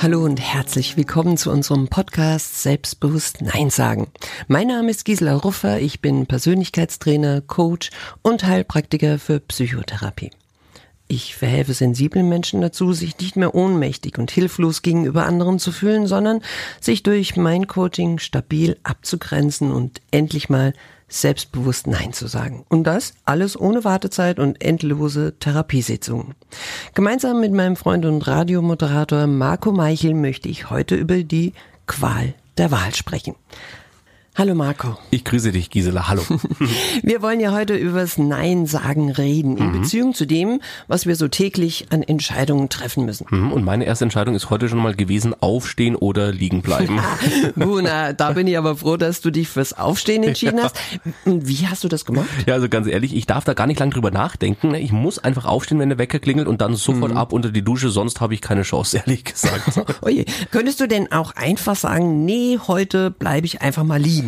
Hallo und herzlich willkommen zu unserem Podcast Selbstbewusst Nein sagen. Mein Name ist Gisela Ruffer, ich bin Persönlichkeitstrainer, Coach und Heilpraktiker für Psychotherapie. Ich verhelfe sensiblen Menschen dazu, sich nicht mehr ohnmächtig und hilflos gegenüber anderen zu fühlen, sondern sich durch mein Coaching stabil abzugrenzen und endlich mal selbstbewusst Nein zu sagen. Und das alles ohne Wartezeit und endlose Therapiesitzungen. Gemeinsam mit meinem Freund und Radiomoderator Marco Meichel möchte ich heute über die Qual der Wahl sprechen. Hallo Marco. Ich grüße dich, Gisela. Hallo. wir wollen ja heute übers Nein sagen reden, in mhm. Beziehung zu dem, was wir so täglich an Entscheidungen treffen müssen. Mhm. Und meine erste Entscheidung ist heute schon mal gewesen, aufstehen oder liegen bleiben. Buna, da bin ich aber froh, dass du dich fürs Aufstehen entschieden ja. hast. Wie hast du das gemacht? Ja, also ganz ehrlich, ich darf da gar nicht lange drüber nachdenken. Ich muss einfach aufstehen, wenn der Wecker klingelt und dann sofort mhm. ab unter die Dusche, sonst habe ich keine Chance, ehrlich gesagt. Oje, könntest du denn auch einfach sagen, nee, heute bleibe ich einfach mal liegen?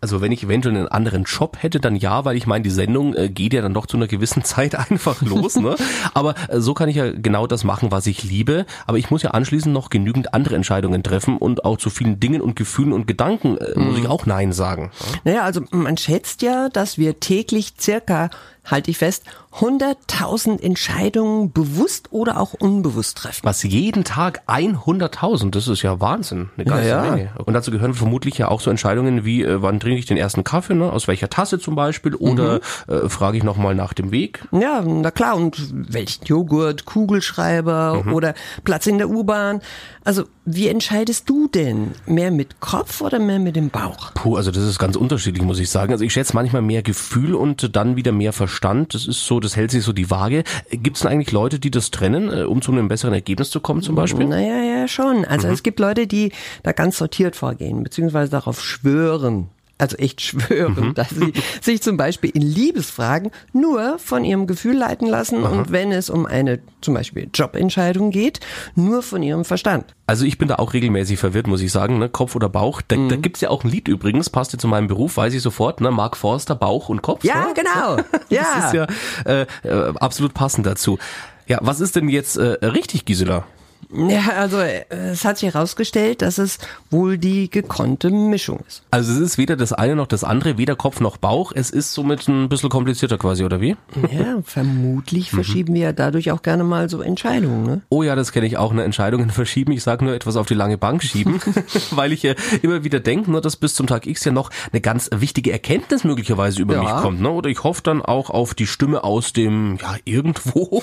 Also wenn ich eventuell einen anderen Job hätte, dann ja, weil ich meine, die Sendung äh, geht ja dann doch zu einer gewissen Zeit einfach los. ne? Aber äh, so kann ich ja genau das machen, was ich liebe. Aber ich muss ja anschließend noch genügend andere Entscheidungen treffen und auch zu vielen Dingen und Gefühlen und Gedanken äh, muss ich mhm. auch Nein sagen. Naja, also man schätzt ja, dass wir täglich circa halte ich fest, 100.000 Entscheidungen bewusst oder auch unbewusst treffen. Was jeden Tag 100.000, das ist ja Wahnsinn, eine ganze ja. Menge. Und dazu gehören vermutlich ja auch so Entscheidungen wie, äh, wann trinke ich den ersten Kaffee, ne? aus welcher Tasse zum Beispiel, oder mhm. äh, frage ich nochmal nach dem Weg. Ja, na klar, und welchen Joghurt, Kugelschreiber mhm. oder Platz in der U-Bahn. Also wie entscheidest du denn? Mehr mit Kopf oder mehr mit dem Bauch? Puh, also das ist ganz unterschiedlich, muss ich sagen. Also ich schätze manchmal mehr Gefühl und dann wieder mehr Verstand. Das ist so, das hält sich so die Waage. Gibt es denn eigentlich Leute, die das trennen, äh, um zu einem besseren Ergebnis zu kommen zum Beispiel? Naja, ja, schon. Also mhm. es gibt Leute, die da ganz sortiert vorgehen, beziehungsweise darauf schwören, also echt schwören, mhm. dass sie sich zum Beispiel in Liebesfragen nur von ihrem Gefühl leiten lassen Aha. und wenn es um eine zum Beispiel Jobentscheidung geht, nur von ihrem Verstand. Also ich bin da auch regelmäßig verwirrt, muss ich sagen, ne? Kopf oder Bauch. Da, mhm. da gibt's ja auch ein Lied übrigens, passt ja zu meinem Beruf, weiß ich sofort, ne? Mark Forster, Bauch und Kopf. Ja, ne? genau. ja. Das ist ja äh, äh, absolut passend dazu. Ja, was ist denn jetzt äh, richtig, Gisela? Ja, also es hat sich herausgestellt, dass es wohl die gekonnte Mischung ist. Also es ist weder das eine noch das andere, weder Kopf noch Bauch. Es ist somit ein bisschen komplizierter quasi, oder wie? Ja, vermutlich verschieben wir ja dadurch auch gerne mal so Entscheidungen. Ne? Oh ja, das kenne ich auch, ne Entscheidungen verschieben. Ich sage nur etwas auf die lange Bank schieben, weil ich ja immer wieder denke, ne, dass bis zum Tag X ja noch eine ganz wichtige Erkenntnis möglicherweise über ja. mich kommt. Ne? Oder ich hoffe dann auch auf die Stimme aus dem, ja, irgendwo,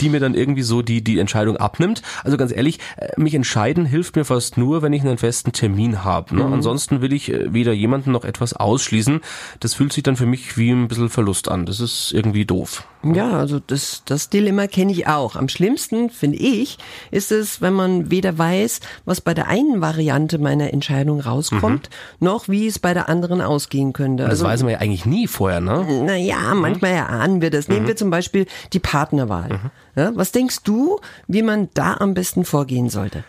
die mir dann irgendwie so die, die Entscheidung abnimmt. Also ganz ehrlich, äh, mich entscheiden hilft mir fast nur, wenn ich einen festen Termin habe. Ne? Mhm. Ansonsten will ich äh, weder jemanden noch etwas ausschließen. Das fühlt sich dann für mich wie ein bisschen Verlust an. Das ist irgendwie doof. Ja, also das, das Dilemma kenne ich auch. Am schlimmsten, finde ich, ist es, wenn man weder weiß, was bei der einen Variante meiner Entscheidung rauskommt, mhm. noch wie es bei der anderen ausgehen könnte. Das also, weiß man ja eigentlich nie vorher, ne? Naja, manchmal erahnen wir das. Nehmen mhm. wir zum Beispiel die Partnerwahl. Ja, was denkst du, wie man da am besten vorgehen sollte?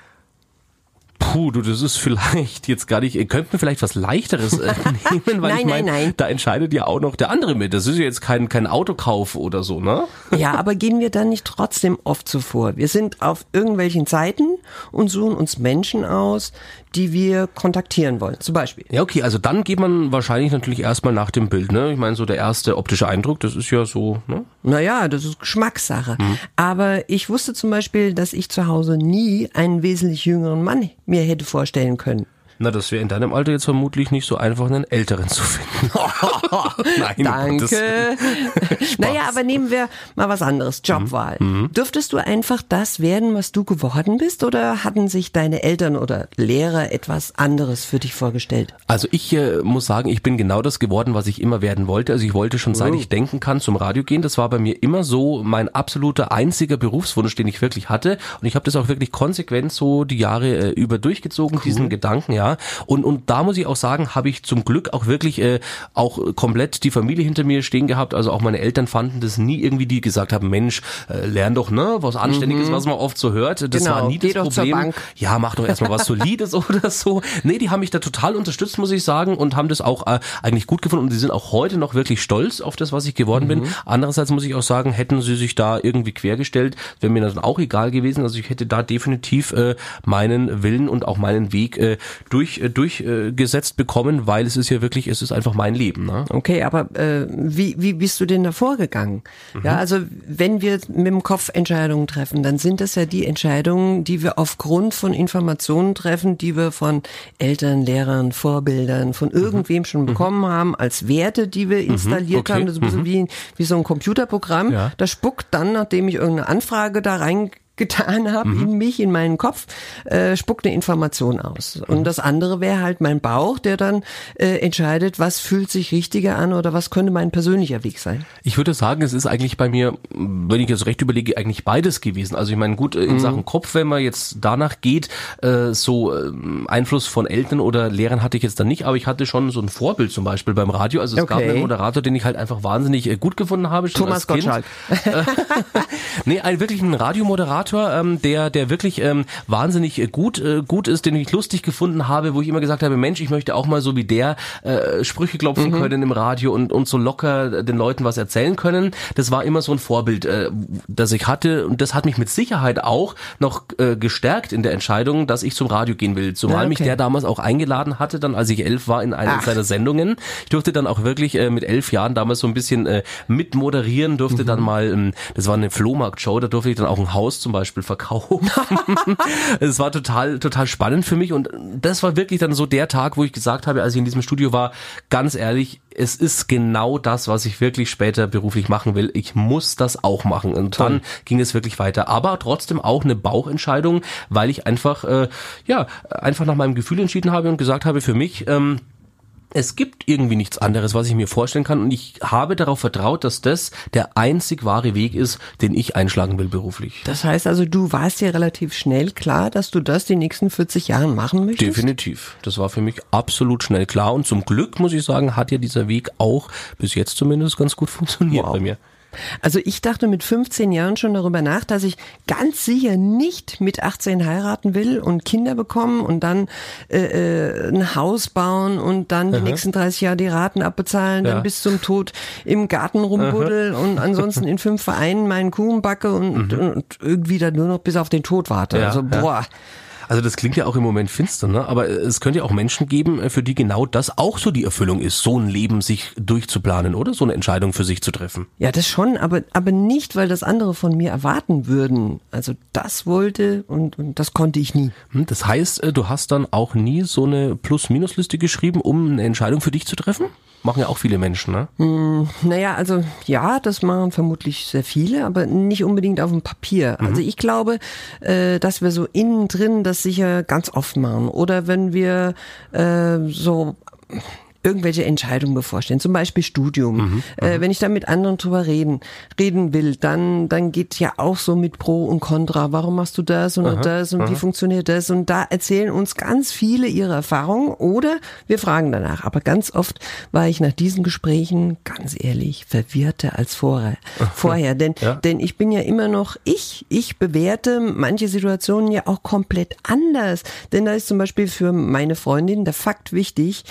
Puh, du, das ist vielleicht jetzt gar nicht, ihr könnt mir vielleicht was leichteres äh, nehmen, weil nein, ich meine, da entscheidet ja auch noch der andere mit. Das ist ja jetzt kein, kein Autokauf oder so, ne? Ja, aber gehen wir dann nicht trotzdem oft so vor? Wir sind auf irgendwelchen Seiten und suchen uns Menschen aus, die wir kontaktieren wollen, zum Beispiel. Ja, okay, also dann geht man wahrscheinlich natürlich erstmal nach dem Bild, ne? Ich meine, so der erste optische Eindruck, das ist ja so, ne? Naja, das ist Geschmackssache. Mhm. Aber ich wusste zum Beispiel, dass ich zu Hause nie einen wesentlich jüngeren Mann mir hätte vorstellen können. Na, das wäre in deinem Alter jetzt vermutlich nicht so einfach, einen älteren zu finden. Nein, Danke. naja, aber nehmen wir mal was anderes. Jobwahl. Mhm. mhm. Dürftest du einfach das werden, was du geworden bist, oder hatten sich deine Eltern oder Lehrer etwas anderes für dich vorgestellt? Also ich äh, muss sagen, ich bin genau das geworden, was ich immer werden wollte. Also ich wollte schon seit oh. ich denken kann zum Radio gehen. Das war bei mir immer so mein absoluter einziger Berufswunsch, den ich wirklich hatte. Und ich habe das auch wirklich konsequent so die Jahre äh, über durchgezogen, cool. diesen Gedanken, ja ja. Und, und da muss ich auch sagen, habe ich zum Glück auch wirklich äh, auch komplett die Familie hinter mir stehen gehabt. Also auch meine Eltern fanden das nie irgendwie, die gesagt haben, Mensch, äh, lern doch, ne, was Anständiges, mhm. was man oft so hört. Das genau, war nie das Problem. Ja, mach doch erstmal was Solides oder so. Nee, die haben mich da total unterstützt, muss ich sagen, und haben das auch äh, eigentlich gut gefunden. Und die sind auch heute noch wirklich stolz auf das, was ich geworden mhm. bin. Andererseits muss ich auch sagen, hätten sie sich da irgendwie quergestellt, wäre mir dann auch egal gewesen. Also ich hätte da definitiv äh, meinen Willen und auch meinen Weg äh, durch äh, durchgesetzt bekommen, weil es ist ja wirklich, es ist einfach mein Leben. Ne? Okay, aber äh, wie, wie bist du denn da vorgegangen? Mhm. Ja, also wenn wir mit dem Kopf Entscheidungen treffen, dann sind das ja die Entscheidungen, die wir aufgrund von Informationen treffen, die wir von Eltern, Lehrern, Vorbildern, von mhm. irgendwem schon mhm. bekommen haben, als Werte, die wir mhm. installiert okay. haben. Das ist ein bisschen mhm. wie, wie so ein Computerprogramm. Ja. Das spuckt dann, nachdem ich irgendeine Anfrage da rein getan habe mhm. in mich, in meinen Kopf, äh, spuckt eine Information aus. Und mhm. das andere wäre halt mein Bauch, der dann äh, entscheidet, was fühlt sich richtiger an oder was könnte mein persönlicher Weg sein. Ich würde sagen, es ist eigentlich bei mir, wenn ich jetzt recht überlege, eigentlich beides gewesen. Also ich meine, gut, in mhm. Sachen Kopf, wenn man jetzt danach geht, äh, so äh, Einfluss von Eltern oder Lehrern hatte ich jetzt dann nicht, aber ich hatte schon so ein Vorbild zum Beispiel beim Radio. Also es okay. gab einen Moderator, den ich halt einfach wahnsinnig äh, gut gefunden habe. Thomas Gottschalk. nee, ein wirklich ein Radiomoderator Moderator, ähm, der, der wirklich ähm, wahnsinnig äh, gut, äh, gut ist, den ich lustig gefunden habe, wo ich immer gesagt habe, Mensch, ich möchte auch mal so wie der äh, Sprüche klopfen mhm. können im Radio und, und so locker den Leuten was erzählen können. Das war immer so ein Vorbild, äh, das ich hatte und das hat mich mit Sicherheit auch noch äh, gestärkt in der Entscheidung, dass ich zum Radio gehen will. Zumal ja, okay. mich der damals auch eingeladen hatte, dann als ich elf war in einer Ach. seiner Sendungen. Ich durfte dann auch wirklich äh, mit elf Jahren damals so ein bisschen äh, mitmoderieren, durfte mhm. dann mal, ähm, das war eine Flohmarkt-Show, da durfte ich dann auch ein Haus zum Beispiel verkaufen. es war total, total spannend für mich und das war wirklich dann so der Tag, wo ich gesagt habe, als ich in diesem Studio war, ganz ehrlich, es ist genau das, was ich wirklich später beruflich machen will. Ich muss das auch machen. Und dann ging es wirklich weiter. Aber trotzdem auch eine Bauchentscheidung, weil ich einfach, äh, ja, einfach nach meinem Gefühl entschieden habe und gesagt habe, für mich, ähm, es gibt irgendwie nichts anderes, was ich mir vorstellen kann. Und ich habe darauf vertraut, dass das der einzig wahre Weg ist, den ich einschlagen will beruflich. Das heißt also, du warst dir relativ schnell klar, dass du das die nächsten 40 Jahre machen möchtest? Definitiv. Das war für mich absolut schnell klar. Und zum Glück, muss ich sagen, hat ja dieser Weg auch bis jetzt zumindest ganz gut funktioniert wow. bei mir. Also ich dachte mit 15 Jahren schon darüber nach, dass ich ganz sicher nicht mit 18 heiraten will und Kinder bekommen und dann äh, äh ein Haus bauen und dann die Aha. nächsten 30 Jahre die Raten abbezahlen, ja. dann bis zum Tod im Garten rumbuddel und ansonsten in fünf Vereinen meinen Kuchen backe und, mhm. und irgendwie dann nur noch bis auf den Tod warte. Ja, also boah. Ja. Also das klingt ja auch im Moment finster, ne? aber es könnte ja auch Menschen geben, äh, für die genau das auch so die Erfüllung ist, so ein Leben sich durchzuplanen, oder? So eine Entscheidung für sich zu treffen. Ja, das schon, aber, aber nicht, weil das andere von mir erwarten würden. Also das wollte und, und das konnte ich nie. Hm, das heißt, äh, du hast dann auch nie so eine Plus-Minus-Liste geschrieben, um eine Entscheidung für dich zu treffen? Machen ja auch viele Menschen, ne? Mm, naja, also ja, das machen vermutlich sehr viele, aber nicht unbedingt auf dem Papier. Mhm. Also ich glaube, äh, dass wir so innen drin das sicher ganz oft machen. Oder wenn wir äh, so irgendwelche Entscheidungen bevorstehen, zum Beispiel Studium. Mhm, äh, mhm. wenn ich da mit anderen drüber reden, reden will, dann, dann geht ja auch so mit Pro und Contra. Warum machst du das und aha, das und aha. wie funktioniert das? Und da erzählen uns ganz viele ihre Erfahrungen oder wir fragen danach. Aber ganz oft war ich nach diesen Gesprächen, ganz ehrlich, verwirrter als vorher. vorher. Denn, ja. denn ich bin ja immer noch ich. Ich bewerte manche Situationen ja auch komplett anders. Denn da ist zum Beispiel für meine Freundin der Fakt wichtig,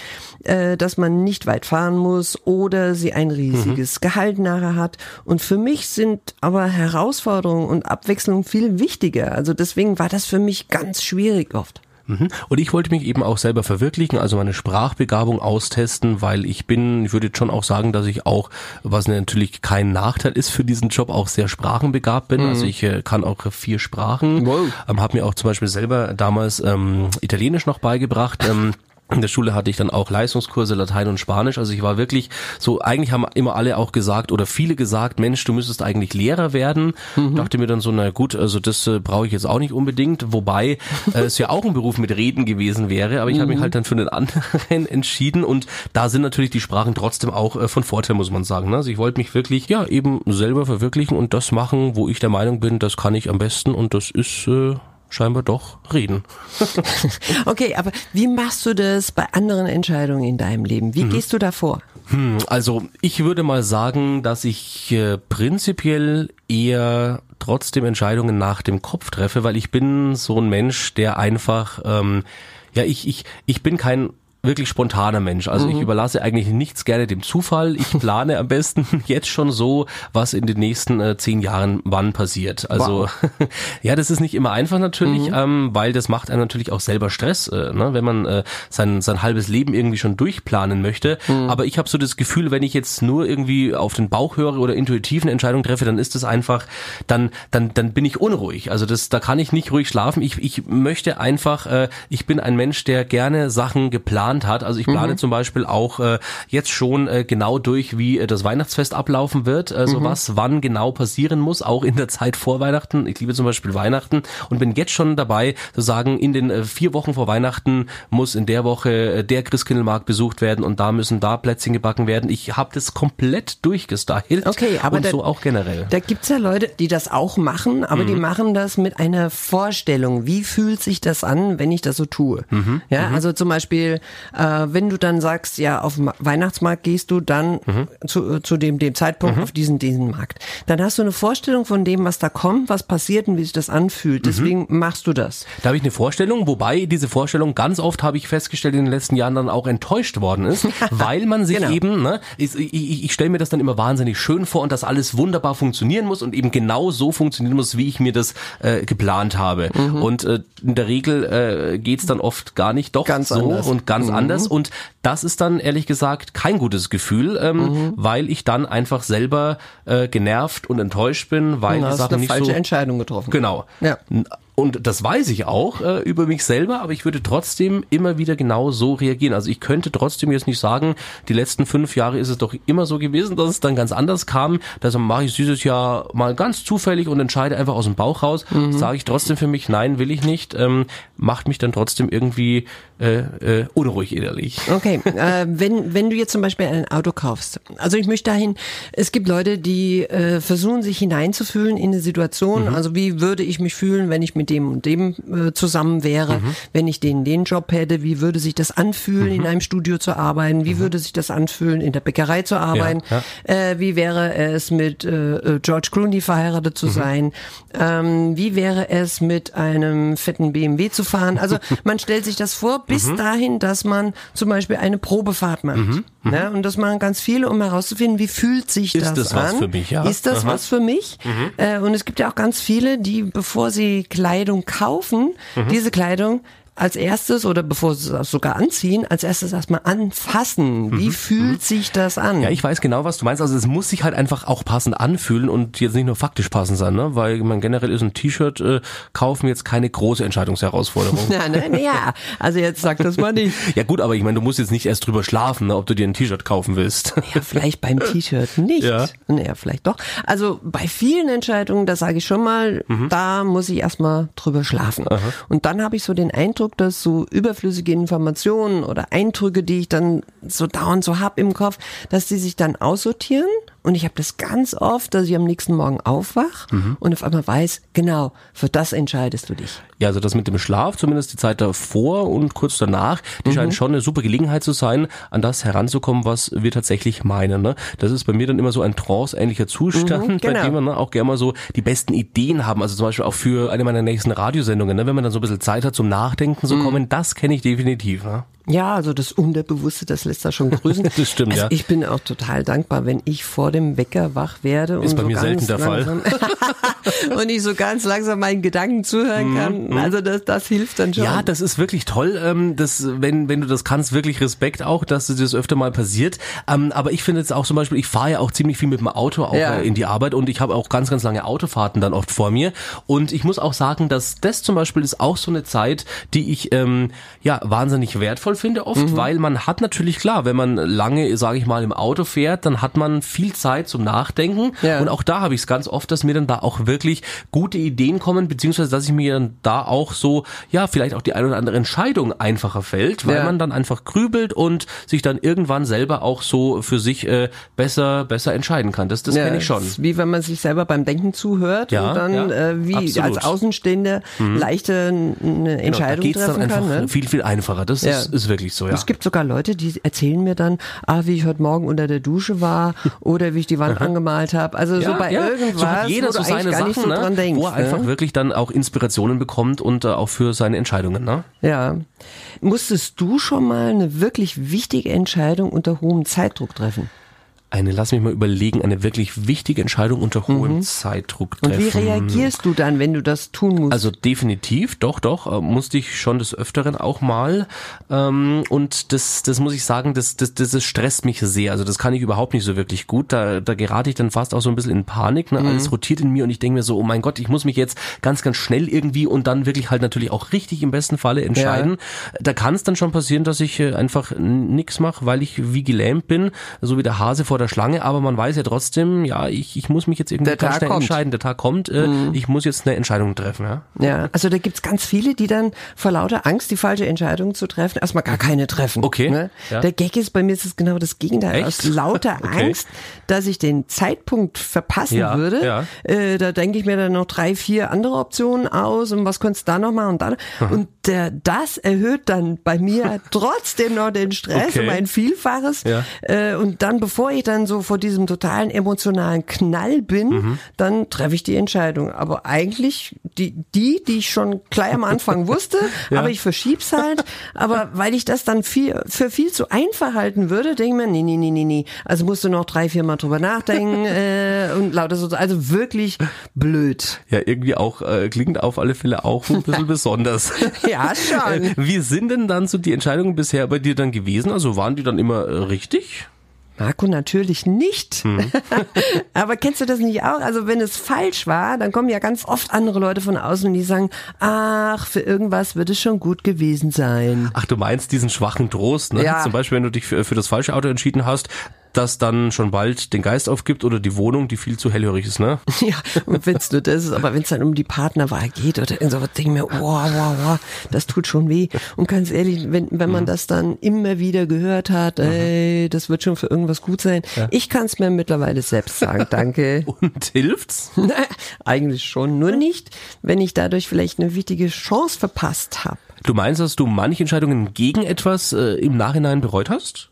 äh, dass man nicht weit fahren muss oder sie ein riesiges mhm. Gehalt nachher hat. Und für mich sind aber Herausforderungen und Abwechslung viel wichtiger. Also deswegen war das für mich ganz schwierig oft. Mhm. Und ich wollte mich eben auch selber verwirklichen, also meine Sprachbegabung austesten, weil ich bin, ich würde jetzt schon auch sagen, dass ich auch, was natürlich kein Nachteil ist für diesen Job, auch sehr sprachenbegabt bin. Also mhm. Also ich äh, kann auch vier Sprachen, wow. ähm, habe mir auch zum Beispiel selber damals ähm, Italienisch noch beigebracht. Ähm, in der Schule hatte ich dann auch Leistungskurse Latein und Spanisch. Also ich war wirklich so, eigentlich haben immer alle auch gesagt oder viele gesagt, Mensch, du müsstest eigentlich Lehrer werden. Mhm. Dachte mir dann so, na gut, also das äh, brauche ich jetzt auch nicht unbedingt. Wobei äh, es ja auch ein Beruf mit Reden gewesen wäre. Aber ich mhm. habe mich halt dann für einen anderen entschieden. Und da sind natürlich die Sprachen trotzdem auch äh, von Vorteil, muss man sagen. Ne? Also ich wollte mich wirklich, ja, eben selber verwirklichen und das machen, wo ich der Meinung bin, das kann ich am besten und das ist... Äh, scheinbar doch reden. okay, aber wie machst du das bei anderen Entscheidungen in deinem Leben? Wie mhm. gehst du da vor? Hm, also ich würde mal sagen, dass ich äh, prinzipiell eher trotzdem Entscheidungen nach dem Kopf treffe, weil ich bin so ein Mensch, der einfach, ähm, ja, ich, ich, ich bin kein wirklich spontaner Mensch. Also mhm. ich überlasse eigentlich nichts gerne dem Zufall. Ich plane am besten jetzt schon so, was in den nächsten äh, zehn Jahren wann passiert. Also wow. ja, das ist nicht immer einfach natürlich, mhm. ähm, weil das macht einem natürlich auch selber Stress, äh, ne? wenn man äh, sein, sein halbes Leben irgendwie schon durchplanen möchte. Mhm. Aber ich habe so das Gefühl, wenn ich jetzt nur irgendwie auf den Bauch höre oder intuitiv eine Entscheidung treffe, dann ist das einfach, dann, dann, dann bin ich unruhig. Also das, da kann ich nicht ruhig schlafen. Ich, ich möchte einfach, äh, ich bin ein Mensch, der gerne Sachen geplant geplant hat. Also ich plane mhm. zum Beispiel auch äh, jetzt schon äh, genau durch, wie äh, das Weihnachtsfest ablaufen wird, also mhm. was wann genau passieren muss, auch in der Zeit vor Weihnachten. Ich liebe zum Beispiel Weihnachten und bin jetzt schon dabei, zu sagen, in den äh, vier Wochen vor Weihnachten muss in der Woche äh, der Christkindlmarkt besucht werden und da müssen da Plätzchen gebacken werden. Ich habe das komplett durchgestylt. Okay, aber und da, so auch generell. Da gibt's ja Leute, die das auch machen, aber mhm. die machen das mit einer Vorstellung. Wie fühlt sich das an, wenn ich das so tue? Mhm. Ja, mhm. also zum Beispiel äh, wenn du dann sagst, ja, auf dem Weihnachtsmarkt gehst du dann mhm. zu, zu dem, dem Zeitpunkt mhm. auf diesen, diesen Markt, dann hast du eine Vorstellung von dem, was da kommt, was passiert und wie sich das anfühlt. Mhm. Deswegen mhm. machst du das. Da habe ich eine Vorstellung, wobei diese Vorstellung ganz oft, habe ich festgestellt, in den letzten Jahren dann auch enttäuscht worden ist, weil man sich genau. eben, ne, ich, ich, ich stelle mir das dann immer wahnsinnig schön vor und dass alles wunderbar funktionieren muss und eben genau so funktionieren muss, wie ich mir das äh, geplant habe. Mhm. Und äh, in der Regel äh, geht's dann oft gar nicht doch ganz so anders. und ganz mhm. anders. Und das ist dann ehrlich gesagt kein gutes Gefühl, ähm, mhm. weil ich dann einfach selber äh, genervt und enttäuscht bin, weil die Sachen nicht falsche so Entscheidung getroffen. Genau. Ja. Und das weiß ich auch äh, über mich selber, aber ich würde trotzdem immer wieder genau so reagieren. Also ich könnte trotzdem jetzt nicht sagen, die letzten fünf Jahre ist es doch immer so gewesen, dass es dann ganz anders kam. Deshalb mache ich dieses Jahr mal ganz zufällig und entscheide einfach aus dem Bauch raus. Mhm. Sage ich trotzdem für mich, nein, will ich nicht. Ähm, macht mich dann trotzdem irgendwie äh, äh, unruhig innerlich. Okay, äh, wenn, wenn du jetzt zum Beispiel ein Auto kaufst. Also ich möchte dahin, es gibt Leute, die äh, versuchen, sich hineinzufühlen in eine Situation. Mhm. Also wie würde ich mich fühlen, wenn ich mit dem und dem äh, zusammen wäre, mhm. wenn ich den den Job hätte, wie würde sich das anfühlen, mhm. in einem Studio zu arbeiten, wie mhm. würde sich das anfühlen, in der Bäckerei zu arbeiten, ja, ja. Äh, wie wäre es mit äh, äh George Clooney verheiratet zu mhm. sein, ähm, wie wäre es mit einem fetten BMW zu fahren. Also man stellt sich das vor, bis mhm. dahin, dass man zum Beispiel eine Probefahrt macht. Mhm. Ja, und das machen ganz viele, um herauszufinden, wie fühlt sich Ist das, das an? Was für mich, ja? Ist das Aha. was für mich? Äh, und es gibt ja auch ganz viele, die, bevor sie klar Kleidung kaufen, mhm. diese Kleidung als erstes oder bevor sie es sogar anziehen, als erstes erstmal anfassen. Wie mhm. fühlt mhm. sich das an? Ja, ich weiß genau, was du meinst. Also es muss sich halt einfach auch passend anfühlen und jetzt nicht nur faktisch passend sein, ne? Weil man generell ist ein T-Shirt äh, kaufen jetzt keine große Entscheidungsherausforderung. nein, nein, ja. Also jetzt sag das mal nicht. ja gut, aber ich meine, du musst jetzt nicht erst drüber schlafen, ne, ob du dir ein T-Shirt kaufen willst. ja, vielleicht beim T-Shirt nicht. Ja. Naja, vielleicht doch. Also bei vielen Entscheidungen, da sage ich schon mal, mhm. da muss ich erstmal drüber schlafen. Aha. Und dann habe ich so den Eindruck, Dass so überflüssige Informationen oder Eindrücke, die ich dann so dauernd so hab im Kopf, dass die sich dann aussortieren und ich habe das ganz oft, dass ich am nächsten Morgen aufwach mhm. und auf einmal weiß, genau, für das entscheidest du dich. Ja, also das mit dem Schlaf, zumindest die Zeit davor und kurz danach, die mhm. scheint schon eine super Gelegenheit zu sein, an das heranzukommen, was wir tatsächlich meinen. Ne? Das ist bei mir dann immer so ein trance-ähnlicher Zustand, mhm, genau. bei dem wir ne, auch gerne mal so die besten Ideen haben. Also zum Beispiel auch für eine meiner nächsten Radiosendungen, ne? wenn man dann so ein bisschen Zeit hat zum Nachdenken zu mhm. kommen, das kenne ich definitiv. Ne? Ja, also das Unterbewusste, das lässt da schon grüßen. das stimmt, also ja. Ich bin auch total dankbar, wenn ich vor dem Wecker wach werde. Ist und bei so mir selten der Fall. und ich so ganz langsam meinen Gedanken zuhören mhm, kann. Mhm. Also das, das hilft dann schon. Ja, das ist wirklich toll. Ähm, das, wenn, wenn du das kannst, wirklich Respekt auch, dass das öfter mal passiert. Ähm, aber ich finde jetzt auch zum Beispiel, ich fahre ja auch ziemlich viel mit dem Auto auch ja. Äh, in die Arbeit und ich habe auch ganz, ganz lange Autofahrten dann oft vor mir. Und ich muss auch sagen, dass das zum Beispiel ist auch so eine Zeit, die ich ähm, ja wahnsinnig wertvoll sinnvoll finde oft, mhm. weil man hat natürlich klar, wenn man lange, sage ich mal, im Auto fährt, dann hat man viel Zeit zum Nachdenken. Ja. Und auch da habe ich es ganz oft, dass mir dann da auch wirklich gute Ideen kommen, beziehungsweise dass ich mir dann da auch so, ja, vielleicht auch die ein oder andere Entscheidung einfacher fällt, weil ja. man dann einfach grübelt und sich dann irgendwann selber auch so für sich äh, besser, besser entscheiden kann. Das, das ja, kenne ich schon. Wie wenn man sich selber beim Denken zuhört ja, und dann äh, wie absolut. als Außenstehender mhm. leichter eine genau, Entscheidung genau, treffen kann. Ne? Viel, viel einfacher. Das ist, ist wirklich so, ja. Es gibt sogar Leute, die erzählen mir dann, ah, wie ich heute Morgen unter der Dusche war oder wie ich die Wand angemalt habe. Also so bei irgendwas, so hat jeder so seine Sachen, so ne? denkst, wo er ne? einfach wirklich dann auch Inspirationen bekommt und äh, auch für seine Entscheidungen. Ne? Ja. Musstest du schon mal eine wirklich wichtige Entscheidung unter hohem Zeitdruck treffen? Eine, lass mich mal überlegen, eine wirklich wichtige Entscheidung unter hohem mhm. Zeitdruck treffen. Und wie reagierst du dann, wenn du das tun musst? Also definitiv, doch, doch, äh, musste ich schon des Öfteren auch mal. Ähm, und das, das muss ich sagen, das, das, das, das stresst mich sehr. Also das kann ich überhaupt nicht so wirklich gut. Da, da gerate ich dann fast auch so ein bisschen in Panik. Ne? Mhm. Alles rotiert in mir und ich denke mir so, oh mein Gott, ich muss mich jetzt ganz, ganz schnell irgendwie und dann wirklich halt natürlich auch richtig im besten Falle entscheiden. Ja. Da kann es dann schon passieren, dass ich äh, einfach nichts mache, weil ich wie gelähmt bin, so wie der Hase vor der Schlange, aber man weiß ja trotzdem, ja, ich, ich muss mich jetzt irgendwie ganz schnell kommt. entscheiden. Der Tag kommt, äh, mhm. ich muss jetzt eine Entscheidung treffen. Ja, ja also da gibt's ganz viele, die dann vor lauter Angst, die falsche Entscheidung zu treffen, erstmal gar keine treffen. Okay. Ne? Ja. Der Gag ist, bei mir ist es genau das Gegenteil. Echt? Aus lauter okay. Angst, dass ich den Zeitpunkt verpassen ja, würde, ja. Äh, da denke ich mir dann noch drei, vier andere Optionen aus und was könntest du da noch machen und da. Und der, das erhöht dann bei mir trotzdem noch den Stress okay. um ein Vielfaches. Ja. Äh, und dann, bevor ich dann so vor diesem totalen emotionalen Knall bin, mhm. dann treffe ich die Entscheidung. Aber eigentlich die, die, die ich schon gleich am Anfang wusste, ja. aber ich verschieb's halt. Aber weil ich das dann viel, für viel zu einfach halten würde, denke ich mir, nee, nee, nee, nee, nee. Also musst du noch drei, vier Mal drüber nachdenken äh, und lauter so. Also wirklich blöd. Ja, irgendwie auch, äh, klingt auf alle Fälle auch ein bisschen besonders. Ja, schon. Wie sind denn dann so die Entscheidungen bisher bei dir dann gewesen? Also waren die dann immer äh, richtig? Marco natürlich nicht. Hm. Aber kennst du das nicht auch? Also wenn es falsch war, dann kommen ja ganz oft andere Leute von außen und die sagen, ach, für irgendwas wird es schon gut gewesen sein. Ach, du meinst diesen schwachen Trost, ne? Ja. Zum Beispiel, wenn du dich für, für das falsche Auto entschieden hast, das dann schon bald den Geist aufgibt oder die Wohnung, die viel zu hellhörig ist, ne? Ja, und wenn's nur das ist, aber wenn es dann um die Partnerwahl geht oder so, denke ich mir, wow, wow, wow, das tut schon weh. Und ganz ehrlich, wenn, wenn man mhm. das dann immer wieder gehört hat, mhm. ey, das wird schon für irgendwas gut sein. Ja. Ich kann es mir mittlerweile selbst sagen, danke. Und hilft's? Naja, eigentlich schon, nur nicht, wenn ich dadurch vielleicht eine wichtige Chance verpasst habe. Du meinst, dass du manche Entscheidungen gegen etwas äh, im Nachhinein bereut hast?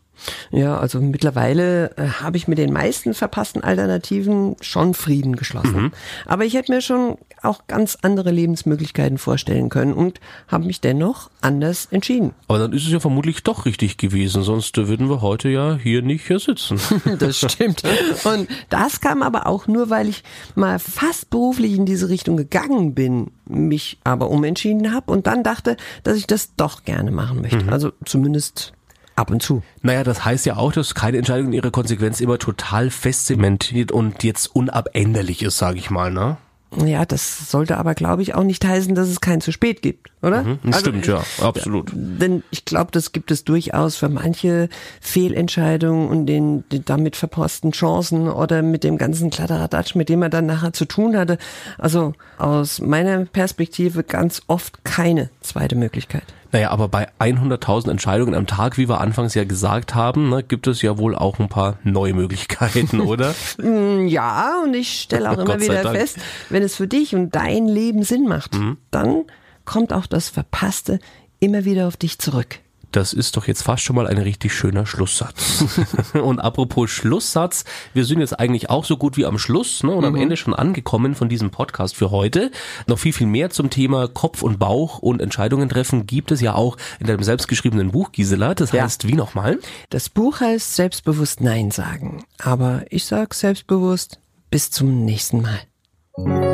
Ja, also mittlerweile äh, habe ich mit den meisten verpassten Alternativen schon Frieden geschlossen. Mhm. Aber ich hätte mir schon auch ganz andere Lebensmöglichkeiten vorstellen können und habe mich dennoch anders entschieden. Aber dann ist es ja vermutlich doch richtig gewesen, sonst würden wir heute ja hier nicht hier sitzen. das stimmt. Und das kam aber auch nur, weil ich mal fast beruflich in diese Richtung gegangen bin, mich aber umentschieden habe und dann dachte, dass ich das doch gerne machen möchte. Mhm. Also zumindest Ab und zu. Naja, das heißt ja auch, dass keine Entscheidung in ihrer Konsequenz immer total festzementiert und jetzt unabänderlich ist, sage ich mal, ne? Ja, das sollte aber, glaube ich, auch nicht heißen, dass es kein zu spät gibt, oder? Mhm, also, stimmt, ja, absolut. Denn ich glaube, das gibt es durchaus für manche Fehlentscheidungen und den, den damit verpassten Chancen oder mit dem ganzen Kladderadatsch, mit dem man dann nachher zu tun hatte. Also aus meiner Perspektive ganz oft keine zweite Möglichkeit. Naja, aber bei 100.000 Entscheidungen am Tag, wie wir anfangs ja gesagt haben, ne, gibt es ja wohl auch ein paar neue Möglichkeiten, oder? Mm, ja, und ich stelle auch immer wieder Dank. fest, wenn es für dich und dein Leben Sinn macht, mhm. dann kommt auch das Verpasste immer wieder auf dich zurück. Das ist doch jetzt fast schon mal ein richtig schöner Schlusssatz. und apropos Schlusssatz, wir sind jetzt eigentlich auch so gut wie am Schluss ne, und mhm. am Ende schon angekommen von diesem Podcast für heute. Noch viel, viel mehr zum Thema Kopf und Bauch und Entscheidungen treffen gibt es ja auch in deinem selbstgeschriebenen Buch, Gisela. Das ja. heißt wie nochmal? Das Buch heißt Selbstbewusst Nein sagen. Aber ich sag selbstbewusst bis zum nächsten Mal.